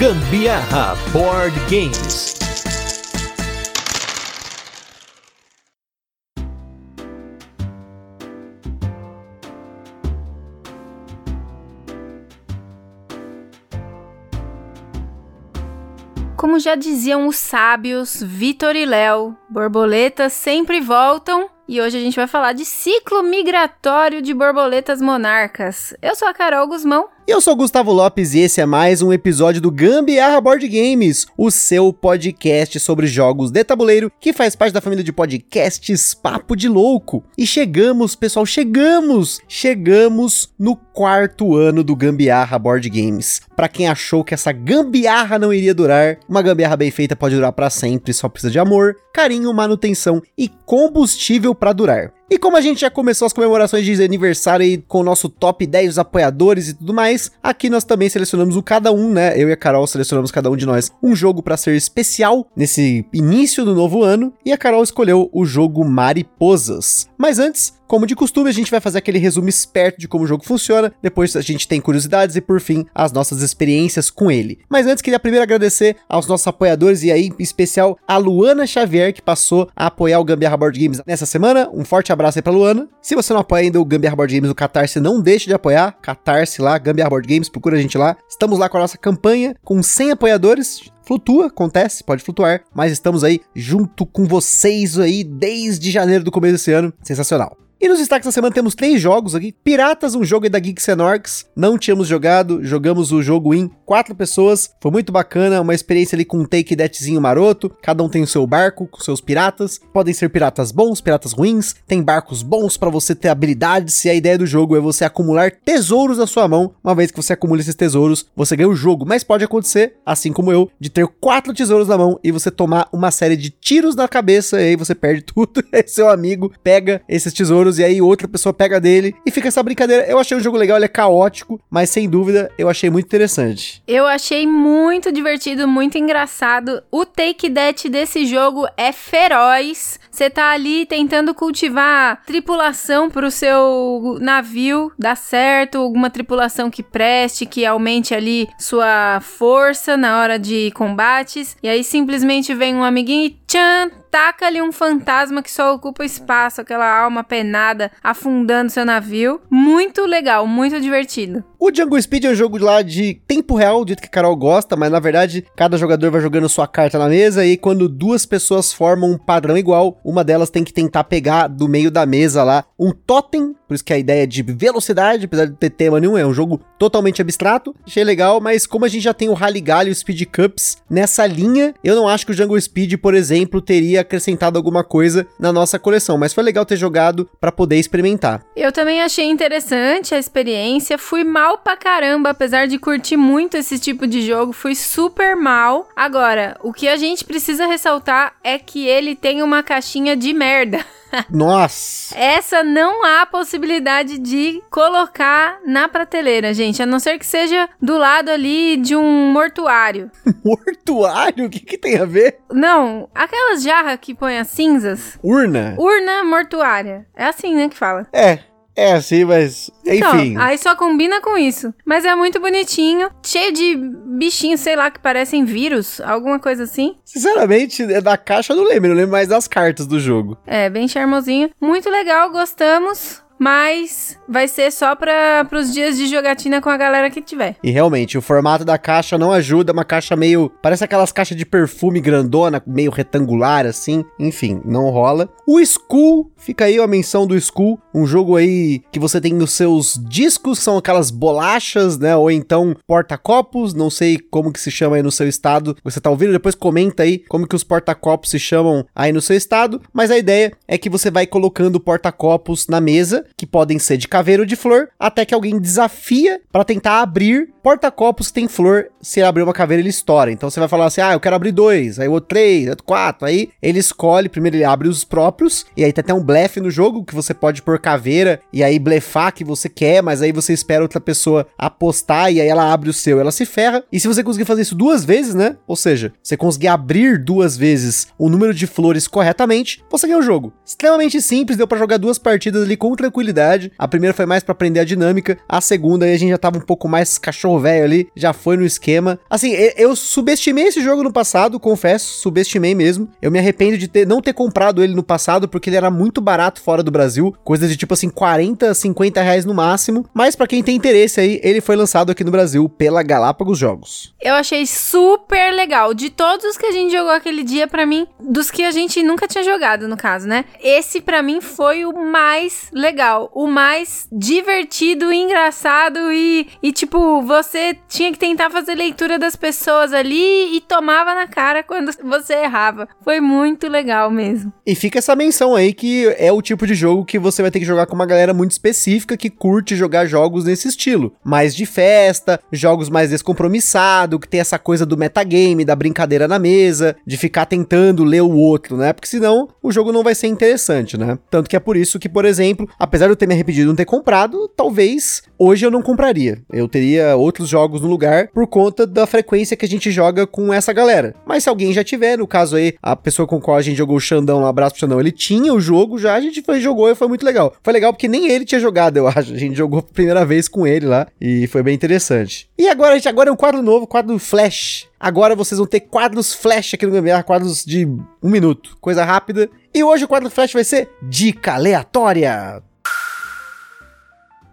Gambiarra Board Games. Como já diziam os sábios Vitor e Léo, borboletas sempre voltam e hoje a gente vai falar de ciclo migratório de borboletas monarcas. Eu sou a Carol Guzmão. Eu sou Gustavo Lopes e esse é mais um episódio do Gambiarra Board Games, o seu podcast sobre jogos de tabuleiro que faz parte da família de podcasts Papo de Louco. E chegamos, pessoal, chegamos! Chegamos no quarto ano do Gambiarra Board Games. Para quem achou que essa gambiarra não iria durar, uma gambiarra bem feita pode durar para sempre, só precisa de amor, carinho, manutenção e combustível para durar. E como a gente já começou as comemorações de aniversário aí com o nosso top 10 dos apoiadores e tudo mais, aqui nós também selecionamos o cada um, né? Eu e a Carol selecionamos cada um de nós um jogo para ser especial nesse início do novo ano, e a Carol escolheu o jogo Mariposas. Mas antes, como de costume, a gente vai fazer aquele resumo esperto de como o jogo funciona, depois a gente tem curiosidades e por fim as nossas experiências com ele. Mas antes queria primeiro agradecer aos nossos apoiadores e aí em especial a Luana Xavier que passou a apoiar o Gambiarra Board Games nessa semana. Um forte abraço aí pra Luana. Se você não apoia ainda o Gambiarra Board Games no Catarse, não deixe de apoiar. Catarse lá, Gambiarra Board Games, procura a gente lá. Estamos lá com a nossa campanha com 100 apoiadores flutua, acontece, pode flutuar, mas estamos aí junto com vocês aí desde janeiro do começo desse ano. Sensacional. E nos destaques da semana temos três jogos aqui. Piratas, um jogo aí da Geeks and Orcs. Não tínhamos jogado, jogamos o jogo em quatro pessoas. Foi muito bacana, uma experiência ali com um take deckzinho maroto. Cada um tem o seu barco com seus piratas. Podem ser piratas bons, piratas ruins. Tem barcos bons para você ter habilidades. E a ideia do jogo é você acumular tesouros na sua mão. Uma vez que você acumula esses tesouros, você ganha o jogo. Mas pode acontecer, assim como eu, de ter quatro tesouros na mão e você tomar uma série de tiros na cabeça. E aí você perde tudo. E seu amigo pega esses tesouros e aí outra pessoa pega dele e fica essa brincadeira. Eu achei um jogo legal, ele é caótico, mas sem dúvida eu achei muito interessante. Eu achei muito divertido, muito engraçado. O take that desse jogo é feroz. Você tá ali tentando cultivar tripulação pro seu navio dar certo, alguma tripulação que preste, que aumente ali sua força na hora de combates. E aí simplesmente vem um amiguinho e tchan, taca ali um fantasma que só ocupa espaço, aquela alma penada afundando seu navio. Muito legal, muito divertido. O Jungle Speed é um jogo lá de tempo real, do jeito que a Carol gosta, mas na verdade cada jogador vai jogando sua carta na mesa e quando duas pessoas formam um padrão igual, uma delas tem que tentar pegar do meio da mesa lá um totem, por isso que a ideia é de velocidade, apesar de ter tema nenhum, é um jogo totalmente abstrato. Achei legal, mas como a gente já tem o Rally Galley e o Speed Cups nessa linha, eu não acho que o Jungle Speed, por exemplo, teria acrescentado alguma coisa na nossa coleção, mas foi legal ter jogado para poder experimentar. Eu também achei interessante a experiência, fui mal pra caramba, apesar de curtir muito esse tipo de jogo, fui super mal. Agora, o que a gente precisa ressaltar é que ele tem uma caixinha de merda. Nossa! Essa não há possibilidade de colocar na prateleira, gente, a não ser que seja do lado ali de um mortuário. mortuário? O que, que tem a ver? Não, aquelas jarras que põem as cinzas. Urna? Urna mortuária. É assim, né, que fala. É, é assim, mas. Então, enfim. aí só combina com isso. Mas é muito bonitinho, cheio de bichinhos, sei lá, que parecem vírus, alguma coisa assim. Sinceramente, é da caixa eu não lembro, eu lembro mais das cartas do jogo. É, bem charmosinho. Muito legal, gostamos mas vai ser só para os dias de jogatina com a galera que tiver. E realmente, o formato da caixa não ajuda, uma caixa meio, parece aquelas caixas de perfume grandona, meio retangular assim, enfim, não rola. O Skull, fica aí a menção do Skull, um jogo aí que você tem nos seus discos, são aquelas bolachas, né, ou então porta-copos, não sei como que se chama aí no seu estado. Você tá ouvindo? Depois comenta aí como que os porta-copos se chamam aí no seu estado, mas a ideia é que você vai colocando porta-copos na mesa que podem ser de caveiro ou de flor, até que alguém desafia para tentar abrir porta-copos que tem flor. Se abrir uma caveira, ele estoura. Então você vai falar assim: ah, eu quero abrir dois, aí o outro três, outro quatro. Aí ele escolhe, primeiro ele abre os próprios, e aí tem até um blefe no jogo que você pode pôr caveira e aí blefar que você quer, mas aí você espera outra pessoa apostar e aí ela abre o seu, ela se ferra. E se você conseguir fazer isso duas vezes, né? Ou seja, você conseguir abrir duas vezes o número de flores corretamente, você ganha o jogo. Extremamente simples, deu para jogar duas partidas ali com tranquilidade a primeira foi mais para aprender a dinâmica, a segunda aí a gente já tava um pouco mais cachorro velho ali, já foi no esquema esquema. Assim, eu subestimei esse jogo no passado, confesso, subestimei mesmo. Eu me arrependo de ter, não ter comprado ele no passado, porque ele era muito barato fora do Brasil, coisas de tipo assim, 40, 50 reais no máximo. Mas para quem tem interesse aí, ele foi lançado aqui no Brasil pela Galápagos Jogos. Eu achei super legal. De todos os que a gente jogou aquele dia, para mim, dos que a gente nunca tinha jogado, no caso, né? Esse para mim foi o mais legal, o mais divertido, engraçado e, e tipo, você tinha que tentar fazer leitura das pessoas ali e tomava na cara quando você errava. Foi muito legal mesmo. E fica essa menção aí que é o tipo de jogo que você vai ter que jogar com uma galera muito específica que curte jogar jogos nesse estilo. Mais de festa, jogos mais descompromissados, que tem essa coisa do metagame, da brincadeira na mesa, de ficar tentando ler o outro, né? Porque senão o jogo não vai ser interessante, né? Tanto que é por isso que, por exemplo, apesar de eu ter me arrependido de não ter comprado, talvez hoje eu não compraria. Eu teria outros jogos no lugar por conta da frequência que a gente joga com essa galera. Mas se alguém já tiver, no caso aí, a pessoa com qual a gente jogou o Xandão, um abraço pro Xandão, ele tinha o jogo já, a gente foi, jogou e foi muito legal. Foi legal porque nem ele tinha jogado, eu acho. A gente jogou pela primeira vez com ele lá e foi bem interessante. E agora, gente, agora é um quadro novo, quadro Flash. Agora vocês vão ter quadros Flash aqui no Gambiarra, quadros de um minuto, coisa rápida. E hoje o quadro Flash vai ser Dica Aleatória.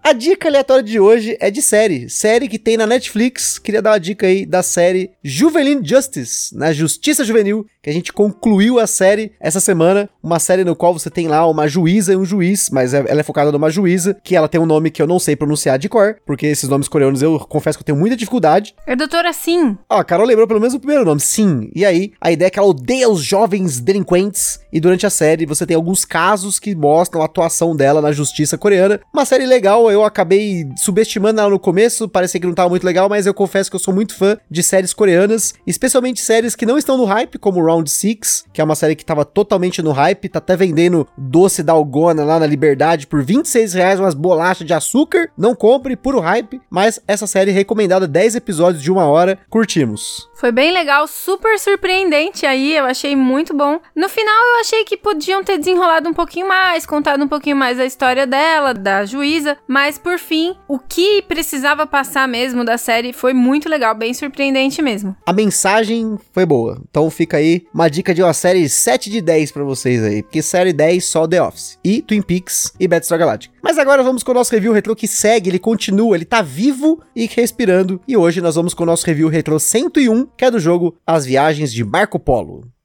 A dica aleatória de hoje é de série. Série que tem na Netflix. Queria dar uma dica aí da série Juvenile Justice, na Justiça Juvenil, que a gente concluiu a série essa semana. Uma série no qual você tem lá uma juíza e um juiz, mas é, ela é focada numa juíza, que ela tem um nome que eu não sei pronunciar de cor, porque esses nomes coreanos eu confesso que eu tenho muita dificuldade. É doutora Sim. Ó, a Carol lembrou pelo menos o primeiro nome, Sim. E aí, a ideia é que ela odeia os jovens delinquentes, e durante a série você tem alguns casos que mostram a atuação dela na justiça coreana. Uma série legal, eu acabei subestimando ela no começo, parecia que não tava muito legal, mas eu confesso que eu sou muito fã de séries coreanas, especialmente séries que não estão no hype, como Round 6, que é uma série que tava totalmente no hype, tá até vendendo doce da Algona lá na Liberdade por 26 reais, umas bolachas de açúcar, não compre, puro hype, mas essa série recomendada, 10 episódios de uma hora, curtimos. Foi bem legal, super surpreendente aí, eu achei muito bom. No final eu achei que podiam ter desenrolado um pouquinho mais, contado um pouquinho mais a história dela, da juíza, mas por fim, o que precisava passar mesmo da série foi muito legal, bem surpreendente mesmo. A mensagem foi boa, então fica aí uma dica de uma série 7 de 10 para vocês aí, porque série 10 só The Office, e Twin Peaks e Battlestar Galactica. Mas agora vamos com o nosso review retrô que segue, ele continua, ele tá vivo e respirando, e hoje nós vamos com o nosso review retrô 101, que é do jogo As Viagens de Marco Polo.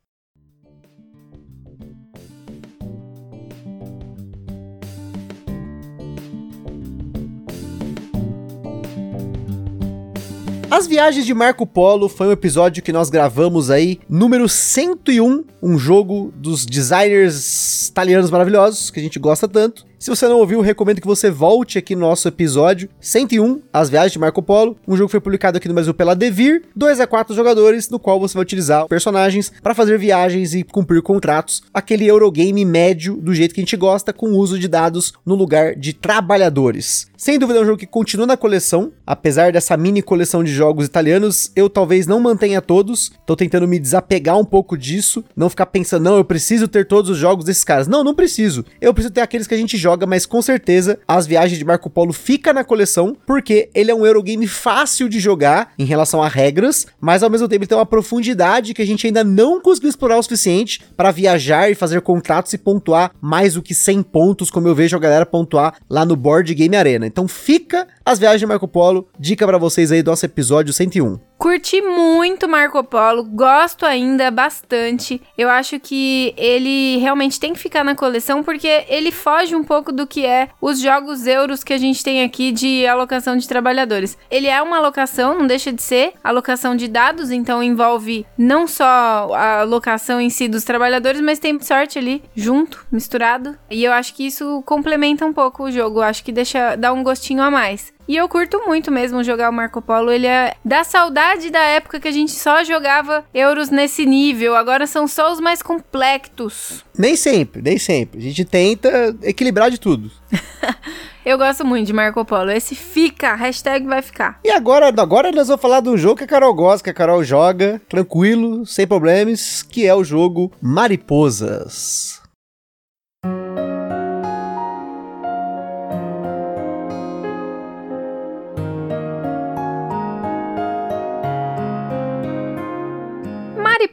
As Viagens de Marco Polo foi um episódio que nós gravamos aí, número 101, um jogo dos designers italianos maravilhosos que a gente gosta tanto. Se você não ouviu, recomendo que você volte aqui no nosso episódio 101, As Viagens de Marco Polo, um jogo que foi publicado aqui no Brasil pela Devir, 2 a 4 jogadores, no qual você vai utilizar personagens para fazer viagens e cumprir contratos, aquele Eurogame médio do jeito que a gente gosta, com o uso de dados no lugar de trabalhadores. Sem dúvida é um jogo que continua na coleção, apesar dessa mini coleção de jogos italianos, eu talvez não mantenha todos, tô tentando me desapegar um pouco disso, não ficar pensando, não, eu preciso ter todos os jogos desses caras. Não, não preciso. Eu preciso ter aqueles que a gente joga joga, mas com certeza as viagens de Marco Polo fica na coleção, porque ele é um Eurogame fácil de jogar em relação a regras, mas ao mesmo tempo ele tem uma profundidade que a gente ainda não conseguiu explorar o suficiente para viajar e fazer contratos e pontuar mais do que 100 pontos, como eu vejo a galera pontuar lá no Board Game Arena. Então fica as viagens de Marco Polo, dica para vocês aí do nosso episódio 101. Curti muito Marco Polo, gosto ainda bastante. Eu acho que ele realmente tem que ficar na coleção porque ele foge um pouco do que é os jogos euros que a gente tem aqui de alocação de trabalhadores. Ele é uma alocação, não deixa de ser, alocação de dados, então envolve não só a alocação em si dos trabalhadores, mas tem sorte ali junto, misturado. E eu acho que isso complementa um pouco o jogo, acho que deixa dá um gostinho a mais. E eu curto muito mesmo jogar o Marco Polo. Ele é da saudade da época que a gente só jogava euros nesse nível. Agora são só os mais complexos. Nem sempre, nem sempre. A gente tenta equilibrar de tudo. Eu gosto muito de Marco Polo. Esse fica, hashtag vai ficar. E agora, agora nós vamos falar de um jogo que a Carol gosta, que a Carol joga, tranquilo, sem problemas, que é o jogo Mariposas.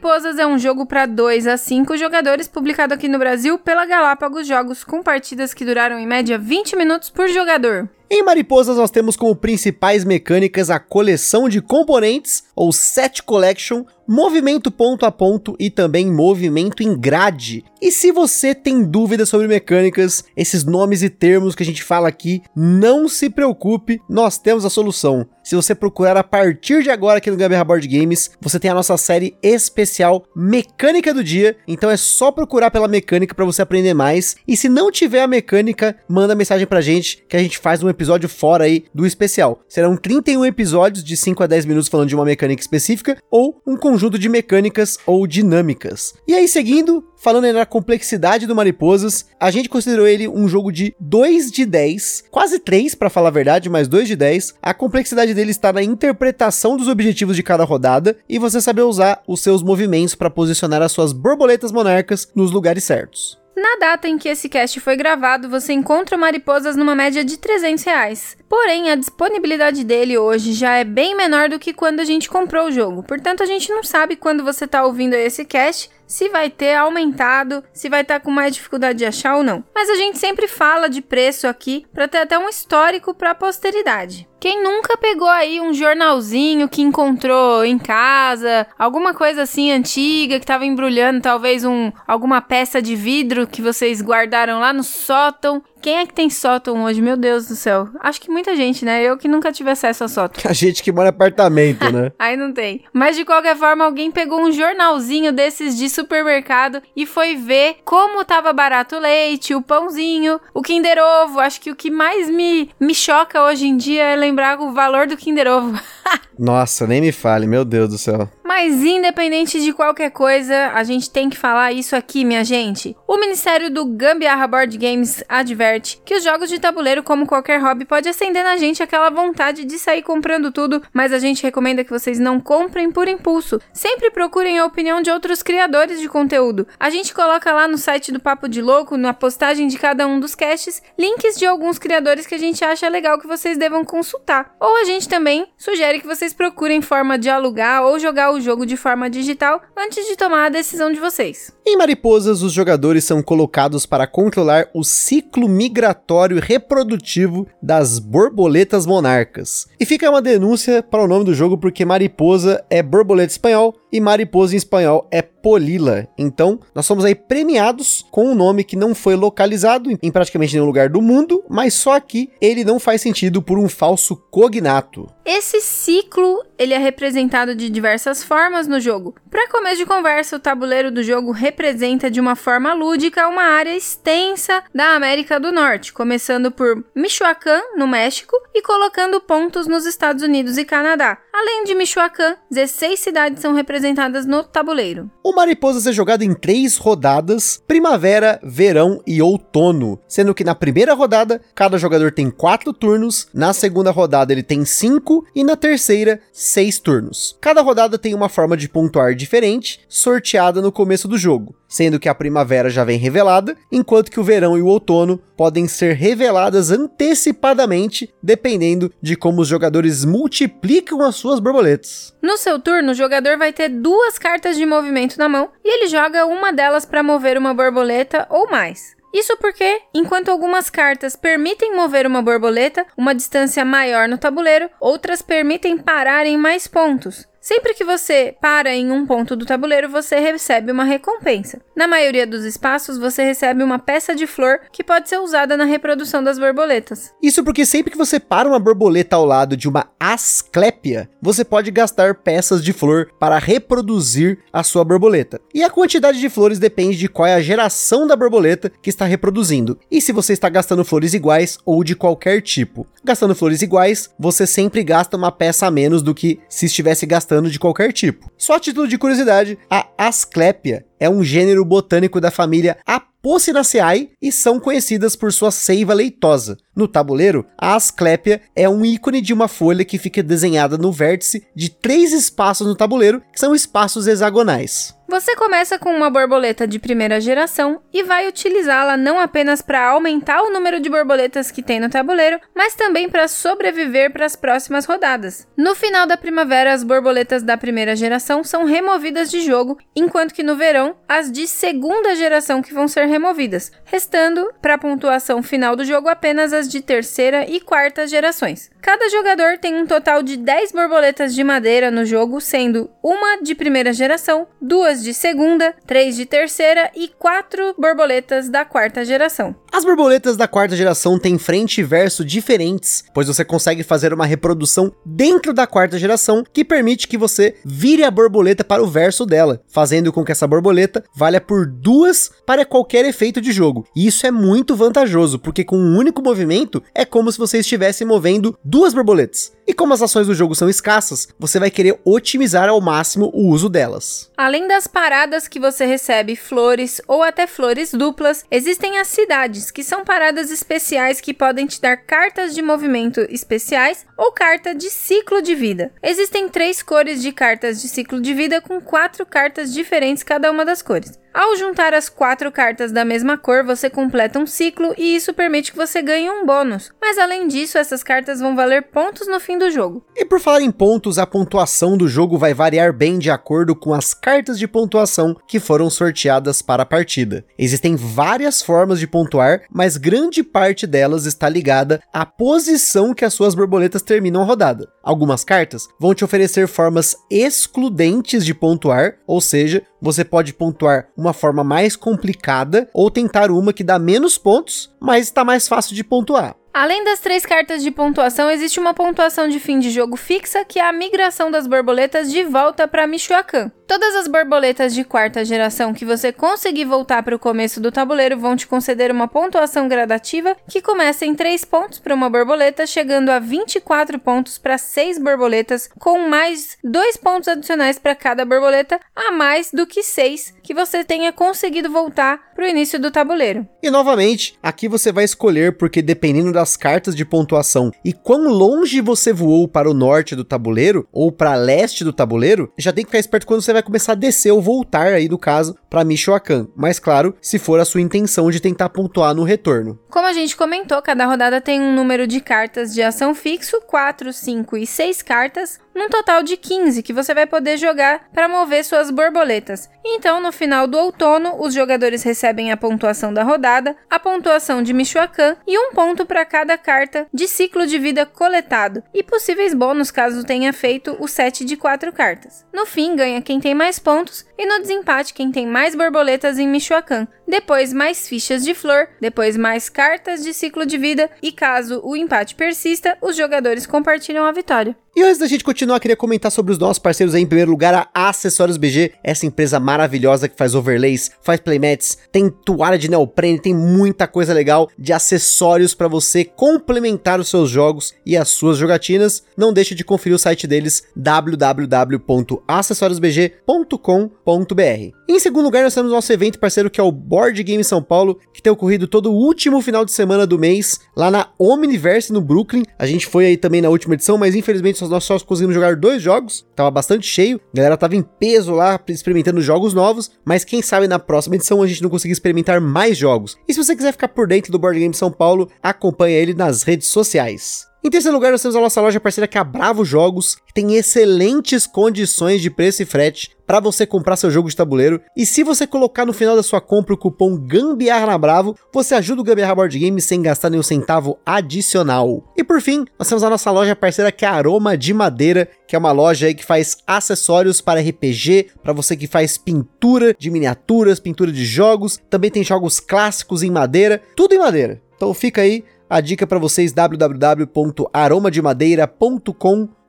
Mariposas é um jogo para 2 a 5 jogadores publicado aqui no Brasil pela Galápagos Jogos, com partidas que duraram em média 20 minutos por jogador. Em Mariposas, nós temos como principais mecânicas a coleção de componentes, ou Set Collection, movimento ponto a ponto e também movimento em grade. E se você tem dúvidas sobre mecânicas, esses nomes e termos que a gente fala aqui, não se preocupe, nós temos a solução. Se você procurar a partir de agora aqui no Gambiarra Board Games, você tem a nossa série especial Mecânica do Dia. Então é só procurar pela mecânica para você aprender mais. E se não tiver a mecânica, manda mensagem pra gente que a gente faz um episódio fora aí do especial. Serão 31 episódios de 5 a 10 minutos falando de uma mecânica específica ou um conjunto de mecânicas ou dinâmicas. E aí seguindo, Falando na complexidade do Mariposas, a gente considerou ele um jogo de 2 de 10, quase 3 para falar a verdade, mas 2 de 10. A complexidade dele está na interpretação dos objetivos de cada rodada e você saber usar os seus movimentos para posicionar as suas borboletas monarcas nos lugares certos. Na data em que esse cast foi gravado, você encontra mariposas numa média de 300 reais. Porém, a disponibilidade dele hoje já é bem menor do que quando a gente comprou o jogo. Portanto, a gente não sabe quando você está ouvindo esse cast se vai ter aumentado, se vai estar tá com mais dificuldade de achar ou não. Mas a gente sempre fala de preço aqui para ter até um histórico para a posteridade. Quem nunca pegou aí um jornalzinho que encontrou em casa, alguma coisa assim antiga que estava embrulhando, talvez um alguma peça de vidro que vocês guardaram lá no sótão quem é que tem sótão hoje? Meu Deus do céu. Acho que muita gente, né? Eu que nunca tive acesso a sótão. A gente que mora em apartamento, né? Aí não tem. Mas de qualquer forma, alguém pegou um jornalzinho desses de supermercado e foi ver como tava barato o leite, o pãozinho, o Kinder Ovo. Acho que o que mais me, me choca hoje em dia é lembrar o valor do Kinder Ovo. Nossa, nem me fale, meu Deus do céu. Mas independente de qualquer coisa, a gente tem que falar isso aqui, minha gente. O Ministério do Gambiarra Board Games adverte que os jogos de tabuleiro, como qualquer hobby, pode acender na gente aquela vontade de sair comprando tudo, mas a gente recomenda que vocês não comprem por impulso. Sempre procurem a opinião de outros criadores de conteúdo. A gente coloca lá no site do Papo de Louco, na postagem de cada um dos casts, links de alguns criadores que a gente acha legal que vocês devam consultar. Ou a gente também sugere que vocês procurem forma de alugar ou jogar o jogo de forma digital antes de tomar a decisão de vocês. Em Mariposas, os jogadores são colocados para controlar o ciclo migratório reprodutivo das borboletas monarcas. E fica uma denúncia para o nome do jogo porque mariposa é borboleta espanhol e mariposa em espanhol é polila. Então, nós somos aí premiados com um nome que não foi localizado em praticamente nenhum lugar do mundo, mas só aqui ele não faz sentido por um falso cognato. Esse ciclo, ele é representado de diversas formas no jogo. Para começo de conversa, o tabuleiro do jogo representa de uma forma lúdica uma área extensa da América do Norte, começando por Michoacán, no México, e colocando pontos nos Estados Unidos e Canadá. Além de Michoacán, 16 cidades são representadas no tabuleiro. O Mariposas é jogado em três rodadas: primavera, verão e outono. Sendo que na primeira rodada, cada jogador tem quatro turnos, na segunda rodada ele tem cinco e na terceira, seis turnos. Cada rodada tem uma forma de pontuar diferente, sorteada no começo do jogo, sendo que a primavera já vem revelada, enquanto que o verão e o outono podem ser reveladas antecipadamente, dependendo de como os jogadores multiplicam as suas borboletas. No seu turno, o jogador vai ter duas cartas de movimento na mão e ele joga uma delas para mover uma borboleta ou mais. Isso porque, enquanto algumas cartas permitem mover uma borboleta uma distância maior no tabuleiro, outras permitem parar em mais pontos. Sempre que você para em um ponto do tabuleiro, você recebe uma recompensa. Na maioria dos espaços, você recebe uma peça de flor que pode ser usada na reprodução das borboletas. Isso porque sempre que você para uma borboleta ao lado de uma asclépia, você pode gastar peças de flor para reproduzir a sua borboleta. E a quantidade de flores depende de qual é a geração da borboleta que está reproduzindo. E se você está gastando flores iguais ou de qualquer tipo. Gastando flores iguais, você sempre gasta uma peça a menos do que se estivesse gastando de qualquer tipo. Só a título de curiosidade, a Asclepia é um gênero botânico da família Apocynaceae e são conhecidas por sua seiva leitosa. No tabuleiro, a Asclepia é um ícone de uma folha que fica desenhada no vértice de três espaços no tabuleiro, que são espaços hexagonais. Você começa com uma borboleta de primeira geração e vai utilizá-la não apenas para aumentar o número de borboletas que tem no tabuleiro, mas também para sobreviver para as próximas rodadas. No final da primavera, as borboletas da primeira geração são removidas de jogo, enquanto que no verão, as de segunda geração que vão ser removidas, restando para a pontuação final do jogo apenas as de terceira e quarta gerações. Cada jogador tem um total de 10 borboletas de madeira no jogo, sendo uma de primeira geração, duas de segunda, três de terceira e quatro borboletas da quarta geração. As borboletas da quarta geração têm frente e verso diferentes, pois você consegue fazer uma reprodução dentro da quarta geração que permite que você vire a borboleta para o verso dela, fazendo com que essa borboleta valha por duas para qualquer efeito de jogo. E isso é muito vantajoso, porque com um único movimento é como se você estivesse movendo duas borboletas. E como as ações do jogo são escassas, você vai querer otimizar ao máximo o uso delas. Além das paradas que você recebe flores ou até flores duplas, existem as cidades, que são paradas especiais que podem te dar cartas de movimento especiais ou carta de ciclo de vida. Existem três cores de cartas de ciclo de vida com quatro cartas diferentes cada uma das cores. Ao juntar as quatro cartas da mesma cor, você completa um ciclo e isso permite que você ganhe um bônus. Mas além disso, essas cartas vão valer pontos no fim do jogo. E por falar em pontos, a pontuação do jogo vai variar bem de acordo com as cartas de pontuação que foram sorteadas para a partida. Existem várias formas de pontuar, mas grande parte delas está ligada à posição que as suas borboletas terminam a rodada. Algumas cartas vão te oferecer formas excludentes de pontuar, ou seja, você pode pontuar uma forma mais complicada ou tentar uma que dá menos pontos, mas está mais fácil de pontuar. Além das três cartas de pontuação, existe uma pontuação de fim de jogo fixa, que é a migração das borboletas de volta para Michoacán. Todas as borboletas de quarta geração que você conseguir voltar para o começo do tabuleiro vão te conceder uma pontuação gradativa que começa em 3 pontos para uma borboleta, chegando a 24 pontos para 6 borboletas, com mais 2 pontos adicionais para cada borboleta, a mais do que 6 que você tenha conseguido voltar para o início do tabuleiro. E novamente, aqui você vai escolher porque dependendo das cartas de pontuação e quão longe você voou para o norte do tabuleiro ou para leste do tabuleiro, já tem que ficar esperto quando você vai começar a descer ou voltar aí no caso para Michoacán. Mas claro, se for a sua intenção de tentar pontuar no retorno. Como a gente comentou, cada rodada tem um número de cartas de ação fixo, 4, 5 e 6 cartas, num total de 15 que você vai poder jogar para mover suas borboletas. Então, no final do outono, os jogadores recebem a pontuação da rodada, a pontuação de Michoacán e um ponto para cada carta de ciclo de vida coletado, e possíveis bônus caso tenha feito o set de 4 cartas. No fim, ganha quem tem mais pontos e no desempate quem tem mais borboletas em Michoacán. Depois mais fichas de flor, depois mais cartas de ciclo de vida e caso o empate persista, os jogadores compartilham a vitória. E antes da gente continuar, queria comentar sobre os nossos parceiros aí. Em primeiro lugar, a Acessórios BG, essa empresa maravilhosa que faz overlays, faz playmats, tem toalha de neoprene, tem muita coisa legal de acessórios para você complementar os seus jogos e as suas jogatinas. Não deixe de conferir o site deles www.acessoriosbg.com.br. Em segundo lugar, nós temos nosso evento parceiro que é o Board Game São Paulo, que tem ocorrido todo o último final de semana do mês lá na Omniverse no Brooklyn. A gente foi aí também na última edição, mas infelizmente nós só conseguimos jogar dois jogos, tava bastante cheio, a galera tava em peso lá, experimentando jogos novos, mas quem sabe na próxima edição a gente não conseguir experimentar mais jogos. E se você quiser ficar por dentro do Board Game São Paulo, acompanha ele nas redes sociais. Em terceiro lugar, nós temos a nossa loja parceira que é a Bravo Jogos, que tem excelentes condições de preço e frete para você comprar seu jogo de tabuleiro. E se você colocar no final da sua compra o cupom Gambiarra na Bravo, você ajuda o Gambiarra Board Game sem gastar nenhum centavo adicional. E por fim, nós temos a nossa loja parceira que é a Aroma de Madeira, que é uma loja aí que faz acessórios para RPG, para você que faz pintura de miniaturas, pintura de jogos, também tem jogos clássicos em madeira, tudo em madeira. Então fica aí a dica para vocês www.aromademadeira.com.br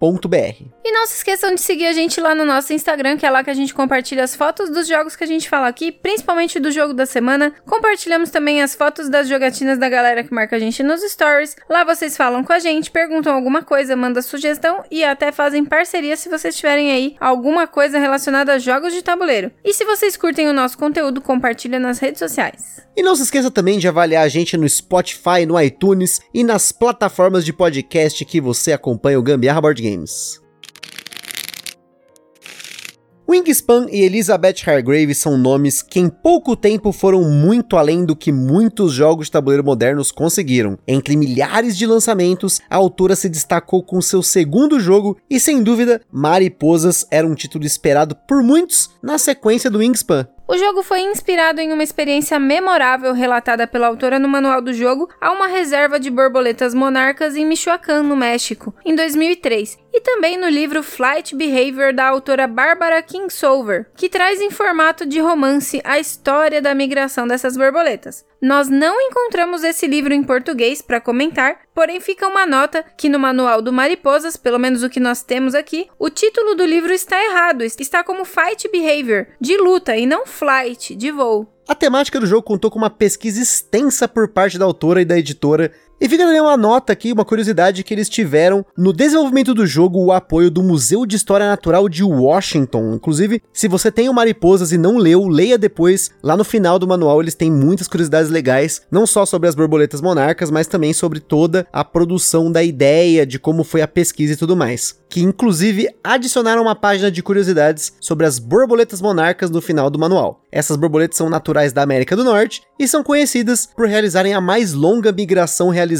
E não se esqueçam de seguir a gente lá no nosso Instagram, que é lá que a gente compartilha as fotos dos jogos que a gente fala aqui, principalmente do jogo da semana. Compartilhamos também as fotos das jogatinas da galera que marca a gente nos stories. Lá vocês falam com a gente, perguntam alguma coisa, mandam sugestão e até fazem parceria se vocês tiverem aí alguma coisa relacionada a jogos de tabuleiro. E se vocês curtem o nosso conteúdo, compartilha nas redes sociais. E não se esqueça também de avaliar a gente no Spotify, no iTunes e nas plataformas de podcast que você acompanha o Gambiarra Board Games. Wingspan e Elizabeth Hargrave são nomes que em pouco tempo foram muito além do que muitos jogos de tabuleiro modernos conseguiram. Entre milhares de lançamentos, a autora se destacou com seu segundo jogo e, sem dúvida, Mariposas era um título esperado por muitos na sequência do Wingspan. O jogo foi inspirado em uma experiência memorável relatada pela autora no manual do jogo a uma reserva de borboletas monarcas em Michoacán, no México, em 2003, e também no livro Flight Behavior da autora Barbara Kingsolver, que traz em formato de romance a história da migração dessas borboletas. Nós não encontramos esse livro em português para comentar, porém fica uma nota que no manual do Mariposas, pelo menos o que nós temos aqui, o título do livro está errado, está como Fight Behavior, de luta e não Flight, de voo. A temática do jogo contou com uma pesquisa extensa por parte da autora e da editora e fica também uma nota aqui, uma curiosidade que eles tiveram no desenvolvimento do jogo o apoio do Museu de História Natural de Washington. Inclusive, se você tem o Mariposas e não leu, leia depois. Lá no final do manual eles têm muitas curiosidades legais, não só sobre as borboletas monarcas, mas também sobre toda a produção da ideia, de como foi a pesquisa e tudo mais. Que inclusive adicionaram uma página de curiosidades sobre as borboletas monarcas no final do manual. Essas borboletas são naturais da América do Norte e são conhecidas por realizarem a mais longa migração realizada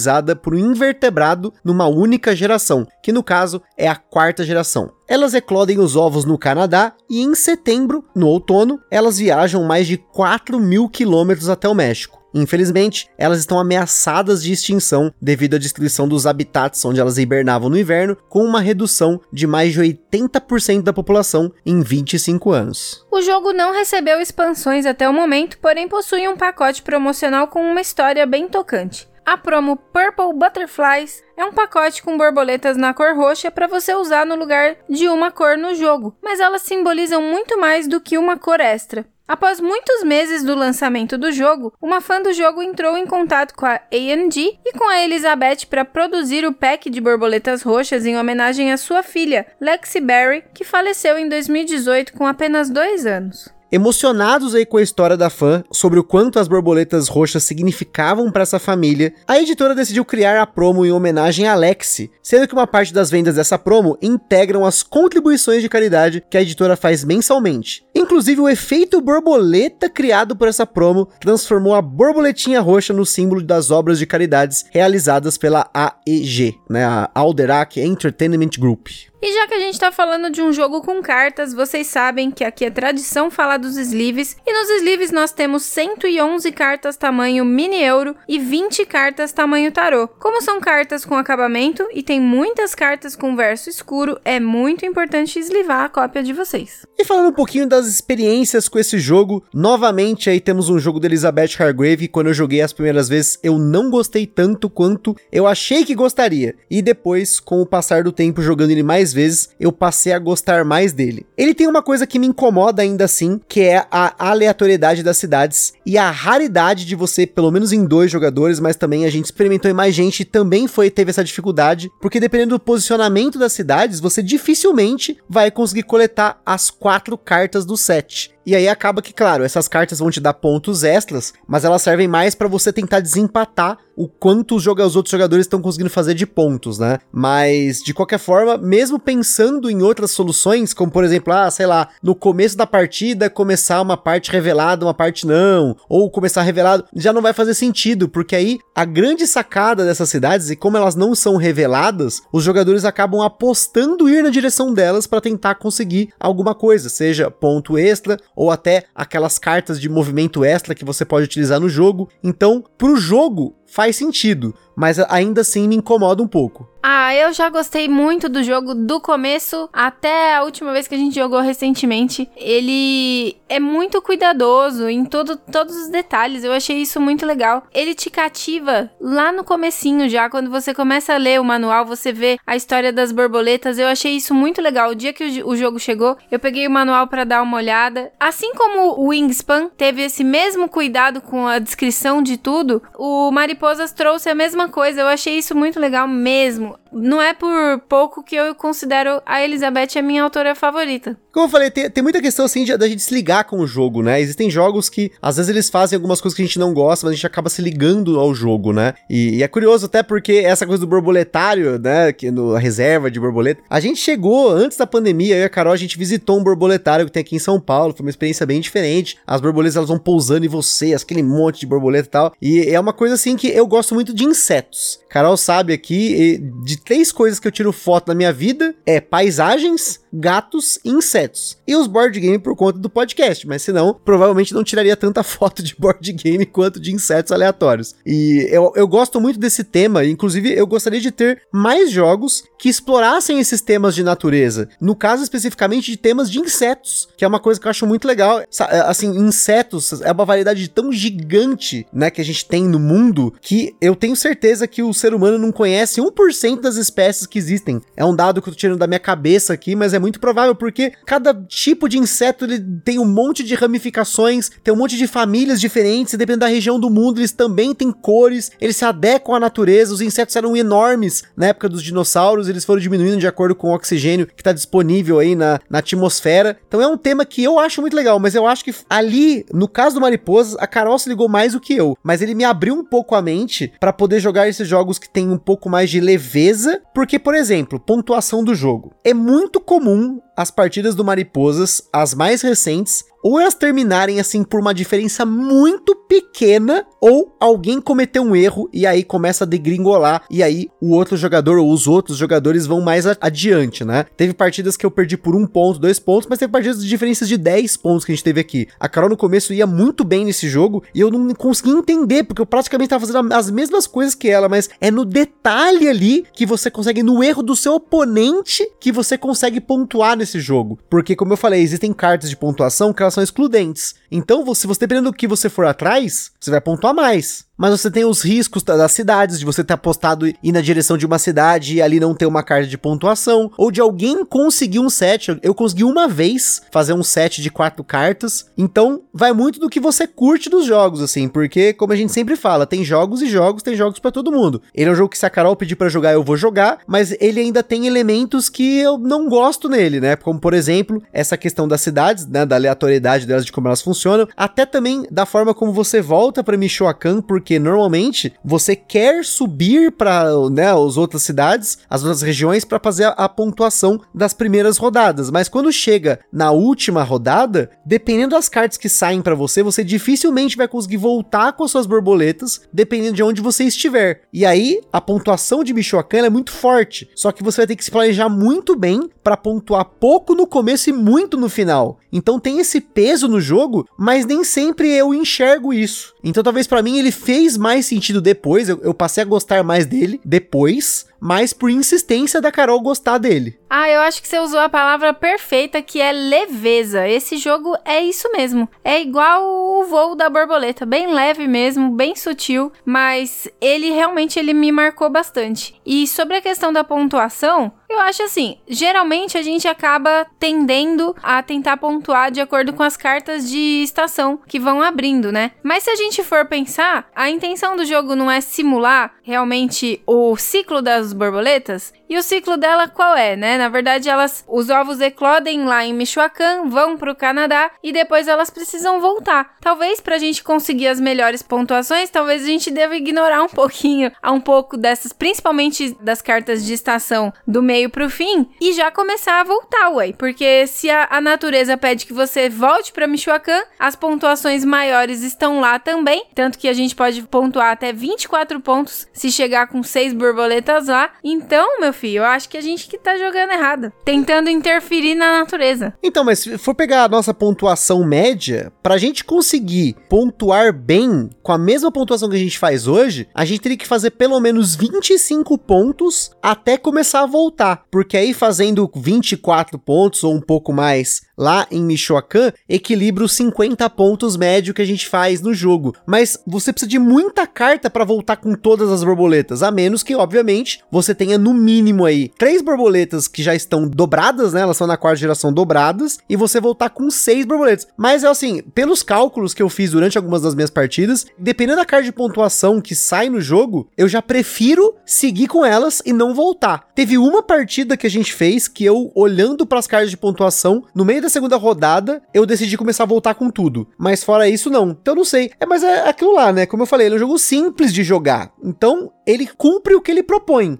por um invertebrado numa única geração, que no caso é a quarta geração. Elas eclodem os ovos no Canadá e em setembro, no outono, elas viajam mais de 4 mil quilômetros até o México. Infelizmente, elas estão ameaçadas de extinção devido à destruição dos habitats onde elas hibernavam no inverno, com uma redução de mais de 80% da população em 25 anos. O jogo não recebeu expansões até o momento, porém possui um pacote promocional com uma história bem tocante. A promo Purple Butterflies é um pacote com borboletas na cor roxa para você usar no lugar de uma cor no jogo, mas elas simbolizam muito mais do que uma cor extra. Após muitos meses do lançamento do jogo, uma fã do jogo entrou em contato com a A&G e com a Elizabeth para produzir o pack de borboletas roxas em homenagem à sua filha, Lexi Berry, que faleceu em 2018 com apenas dois anos. Emocionados aí com a história da fã sobre o quanto as borboletas roxas significavam para essa família, a editora decidiu criar a promo em homenagem a Lexi, sendo que uma parte das vendas dessa promo integram as contribuições de caridade que a editora faz mensalmente. Inclusive, o efeito borboleta criado por essa promo transformou a borboletinha roxa no símbolo das obras de caridades realizadas pela AEG, né, a Alderac Entertainment Group. E já que a gente tá falando de um jogo com cartas, vocês sabem que aqui é tradição falar dos sleeves. E nos sleeves nós temos 111 cartas tamanho mini euro e 20 cartas tamanho tarô. Como são cartas com acabamento e tem muitas cartas com verso escuro, é muito importante eslivar a cópia de vocês. E falando um pouquinho das experiências com esse jogo, novamente aí temos um jogo da Elizabeth Hargrave quando eu joguei as primeiras vezes eu não gostei tanto quanto eu achei que gostaria. E depois, com o passar do tempo jogando ele mais vezes, eu passei a gostar mais dele. Ele tem uma coisa que me incomoda ainda assim, que é a aleatoriedade das cidades e a raridade de você, pelo menos em dois jogadores, mas também a gente experimentou em mais gente e também foi teve essa dificuldade, porque dependendo do posicionamento das cidades, você dificilmente vai conseguir coletar as quatro cartas do set. E aí acaba que, claro, essas cartas vão te dar pontos extras, mas elas servem mais para você tentar desempatar o quanto os, os outros jogadores estão conseguindo fazer de pontos, né? Mas, de qualquer forma, mesmo pensando em outras soluções, como por exemplo, ah, sei lá, no começo da partida começar uma parte revelada, uma parte não, ou começar revelado, já não vai fazer sentido, porque aí a grande sacada dessas cidades, e como elas não são reveladas, os jogadores acabam apostando ir na direção delas para tentar conseguir alguma coisa, seja ponto extra ou até aquelas cartas de movimento extra que você pode utilizar no jogo. Então, pro jogo, faz sentido mas ainda assim me incomoda um pouco. Ah, eu já gostei muito do jogo do começo até a última vez que a gente jogou recentemente. Ele é muito cuidadoso em todo, todos os detalhes. Eu achei isso muito legal. Ele te cativa lá no comecinho já, quando você começa a ler o manual, você vê a história das borboletas. Eu achei isso muito legal. O dia que o, o jogo chegou, eu peguei o manual para dar uma olhada. Assim como o Wingspan teve esse mesmo cuidado com a descrição de tudo, o Mariposas trouxe a mesma coisa. Eu achei isso muito legal mesmo. Não é por pouco que eu considero a Elizabeth a minha autora favorita. Como eu falei, tem, tem muita questão assim da gente se ligar com o jogo, né? Existem jogos que às vezes eles fazem algumas coisas que a gente não gosta, mas a gente acaba se ligando ao jogo, né? E, e é curioso até porque essa coisa do borboletário, né? Que no reserva de borboleta. A gente chegou antes da pandemia, eu e a Carol, a gente visitou um borboletário que tem aqui em São Paulo. Foi uma experiência bem diferente. As borboletas elas vão pousando em você, aquele monte de borboleta e tal. E é uma coisa assim que eu gosto muito de insetos. Carol sabe aqui, de três coisas que eu tiro foto na minha vida é paisagens, gatos e insetos. E os board game por conta do podcast, mas senão, provavelmente não tiraria tanta foto de board game quanto de insetos aleatórios. E eu, eu gosto muito desse tema, inclusive eu gostaria de ter mais jogos que explorassem esses temas de natureza. No caso especificamente de temas de insetos, que é uma coisa que eu acho muito legal. Assim, insetos é uma variedade tão gigante, né, que a gente tem no mundo, que eu tenho certeza que o ser humano não conhece 1% das espécies que existem. É um dado que eu tô tirando da minha cabeça aqui, mas é muito provável porque cada tipo de inseto ele tem um monte de ramificações, tem um monte de famílias diferentes, e dependendo da região do mundo, eles também têm cores, eles se adequam à natureza. Os insetos eram enormes na época dos dinossauros, eles foram diminuindo de acordo com o oxigênio que está disponível aí na, na atmosfera. Então é um tema que eu acho muito legal, mas eu acho que ali, no caso do Mariposas, a Carol se ligou mais do que eu, mas ele me abriu um pouco a mente para poder jogar esses jogos que tem um pouco mais de leveza porque, por exemplo, pontuação do jogo. É muito comum as partidas do Mariposas, as mais recentes, ou elas terminarem assim por uma diferença muito pequena, ou alguém cometeu um erro e aí começa a degringolar, e aí o outro jogador ou os outros jogadores vão mais adiante, né? Teve partidas que eu perdi por um ponto, dois pontos, mas teve partidas de diferenças de 10 pontos que a gente teve aqui. A Carol no começo ia muito bem nesse jogo e eu não consegui entender, porque eu praticamente estava fazendo as mesmas coisas que ela, mas é no detalhe ali que você consegue, no erro do seu oponente, que você consegue pontuar nesse jogo. Porque, como eu falei, existem cartas de pontuação que elas são excludentes. Então, se você dependendo do que você for atrás, você vai pontuar mais mas você tem os riscos das cidades, de você ter apostado ir na direção de uma cidade e ali não ter uma carta de pontuação, ou de alguém conseguir um set. Eu consegui uma vez fazer um set de quatro cartas, então vai muito do que você curte dos jogos, assim, porque, como a gente sempre fala, tem jogos e jogos, tem jogos para todo mundo. Ele é um jogo que se a Carol pedir para jogar, eu vou jogar, mas ele ainda tem elementos que eu não gosto nele, né? Como, por exemplo, essa questão das cidades, né? Da aleatoriedade delas, de como elas funcionam, até também da forma como você volta para Michoacán, porque porque normalmente você quer subir para né, as outras cidades, as outras regiões, para fazer a, pontuação das primeiras rodadas. Mas quando chega na última rodada, dependendo das cartas que saem para você, você dificilmente vai conseguir voltar com as suas borboletas, dependendo de onde você estiver. E aí, a pontuação de Michoacán é muito forte. Só que você vai ter que se planejar muito bem para pontuar pouco no começo e muito no final. Então tem esse peso no jogo, mas nem sempre eu enxergo isso. Então talvez para mim ele fez mais sentido depois, eu, eu, passei a gostar mais dele depois, mas por insistência da Carol gostar dele. Ah, eu acho que você usou a palavra perfeita que é leveza. Esse jogo é isso mesmo. É igual o voo da borboleta, bem leve mesmo, bem sutil, mas ele realmente ele me marcou bastante. E sobre a questão da pontuação, eu acho assim, geralmente a gente acaba tendendo a tentar pontuar de acordo com as cartas de estação que vão abrindo, né? Mas se a gente for pensar, a intenção do jogo não é simular realmente o ciclo das borboletas, e o ciclo dela qual é, né? Na verdade, elas os ovos eclodem lá em Michoacán, vão para o Canadá e depois elas precisam voltar. Talvez para a gente conseguir as melhores pontuações, talvez a gente deva ignorar um pouquinho, um pouco dessas, principalmente das cartas de estação do meio para o fim e já começar a voltar, ué. Porque se a, a natureza pede que você volte para Michoacán, as pontuações maiores estão lá também, tanto que a gente pode pontuar até 24 pontos se chegar com seis borboletas lá lá. Então, meu filho, eu acho que a gente que tá jogando errado. Tentando interferir na natureza. Então, mas se for pegar a nossa pontuação média, pra gente conseguir pontuar bem com a mesma pontuação que a gente faz hoje, a gente teria que fazer pelo menos 25 pontos até começar a voltar. Porque aí fazendo 24 pontos ou um pouco mais lá em Michoacán, equilibra os 50 pontos médio que a gente faz no jogo. Mas você precisa de muita carta para voltar com todas as borboletas, a menos que, obviamente, você tenha no mínimo aí três borboletas que já estão dobradas, né? Elas são na quarta geração dobradas, e você voltar com seis borboletas. Mas é assim, pelos cálculos que eu fiz durante algumas das minhas partidas, dependendo da carta de pontuação que sai no jogo, eu já prefiro seguir com elas e não voltar. Teve uma partida que a gente fez que eu, olhando para as cartas de pontuação, no meio da segunda rodada, eu decidi começar a voltar com tudo. Mas fora isso, não. Então não sei. É, mas é aquilo lá, né? Como eu falei, ele é um jogo simples de jogar. Então, ele cumpre o que ele propõe.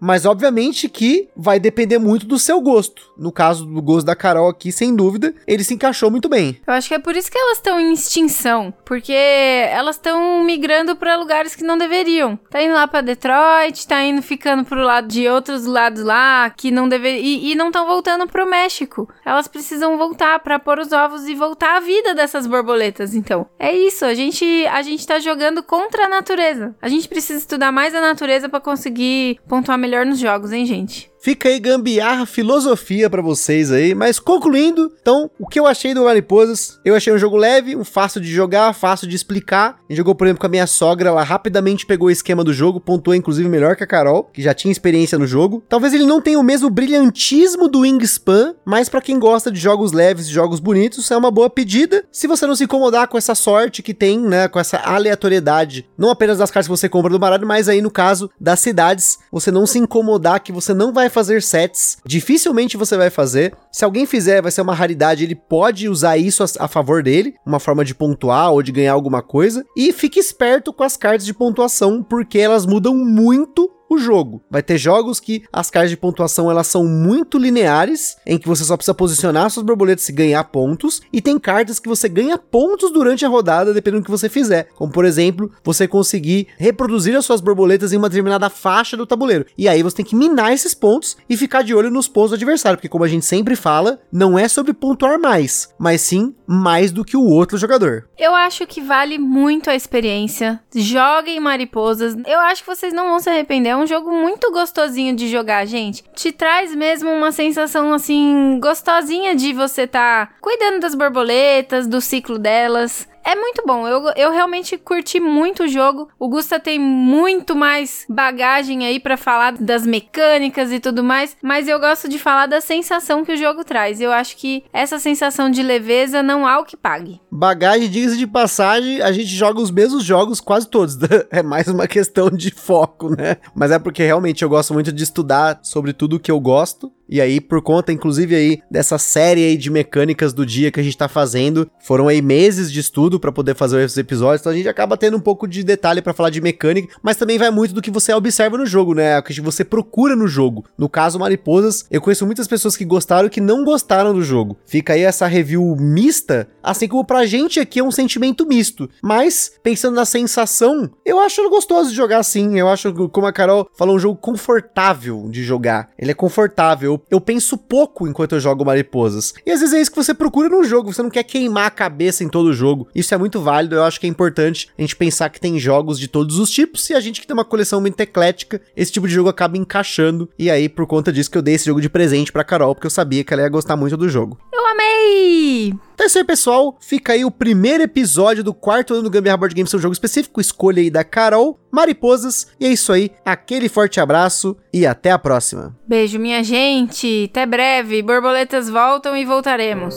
Mas obviamente que vai depender muito do seu gosto. No caso do gosto da Carol aqui, sem dúvida, ele se encaixou muito bem. Eu acho que é por isso que elas estão em extinção, porque elas estão migrando para lugares que não deveriam. Tá indo lá para Detroit, tá indo ficando pro lado de outros lados lá que não deveriam e, e não estão voltando pro México. Elas precisam voltar para pôr os ovos e voltar à vida dessas borboletas, então. É isso, a gente a gente tá jogando contra a natureza. A gente precisa estudar mais a natureza para conseguir pontuar melhor nos jogos, hein, gente? Fica aí gambiarra, filosofia para vocês aí. Mas concluindo, então, o que eu achei do Mariposas? Eu achei um jogo leve, um fácil de jogar, fácil de explicar. A gente jogou, por exemplo, com a minha sogra, ela rapidamente pegou o esquema do jogo, pontuou inclusive melhor que a Carol, que já tinha experiência no jogo. Talvez ele não tenha o mesmo brilhantismo do Wingspan, mas para quem gosta de jogos leves, jogos bonitos, é uma boa pedida. Se você não se incomodar com essa sorte que tem, né, com essa aleatoriedade, não apenas das cartas que você compra do baralho, mas aí no caso das cidades, você não se incomodar que você não vai vai fazer sets, dificilmente você vai fazer. Se alguém fizer, vai ser uma raridade, ele pode usar isso a, a favor dele, uma forma de pontuar ou de ganhar alguma coisa. E fique esperto com as cartas de pontuação, porque elas mudam muito o jogo. Vai ter jogos que as cartas de pontuação elas são muito lineares, em que você só precisa posicionar suas borboletas e ganhar pontos, e tem cartas que você ganha pontos durante a rodada, dependendo do que você fizer. Como por exemplo, você conseguir reproduzir as suas borboletas em uma determinada faixa do tabuleiro. E aí você tem que minar esses pontos e ficar de olho nos pontos do adversário, porque como a gente sempre fala, não é sobre pontuar mais, mas sim mais do que o outro jogador. Eu acho que vale muito a experiência. Joguem mariposas. Eu acho que vocês não vão se arrepender um jogo muito gostosinho de jogar, gente. Te traz mesmo uma sensação assim gostosinha de você tá cuidando das borboletas, do ciclo delas. É muito bom. Eu, eu realmente curti muito o jogo. O Gusta tem muito mais bagagem aí para falar das mecânicas e tudo mais, mas eu gosto de falar da sensação que o jogo traz. Eu acho que essa sensação de leveza não há o que pague. Bagagem, diga de passagem, a gente joga os mesmos jogos quase todos. É mais uma questão de foco, né? Mas é porque realmente eu gosto muito de estudar sobre tudo que eu gosto e aí, por conta, inclusive, aí, dessa série aí de mecânicas do dia que a gente tá fazendo, foram aí meses de estudo para poder fazer esses episódios, então a gente acaba tendo um pouco de detalhe para falar de mecânica, mas também vai muito do que você observa no jogo, né? O que você procura no jogo. No caso, Mariposas, eu conheço muitas pessoas que gostaram e que não gostaram do jogo. Fica aí essa review mista, assim como pra gente aqui é um sentimento misto. Mas, pensando na sensação, eu acho gostoso de jogar assim. Eu acho, como a Carol falou, um jogo confortável de jogar. Ele é confortável eu, penso pouco enquanto eu jogo mariposas. E às vezes é isso que você procura no jogo, você não quer queimar a cabeça em todo o jogo. Isso é muito válido, eu acho que é importante a gente pensar que tem jogos de todos os tipos e a gente que tem uma coleção muito eclética, esse tipo de jogo acaba encaixando. E aí, por conta disso que eu dei esse jogo de presente pra Carol, porque eu sabia que ela ia gostar muito do jogo. Eu amei! Então é isso aí, pessoal. Fica aí o primeiro episódio do quarto ano do Gambiarra Board Games, seu jogo específico. Escolha aí da Carol, Mariposas. E é isso aí. Aquele forte abraço e até a próxima. Beijo, minha gente. Até breve. Borboletas voltam e voltaremos.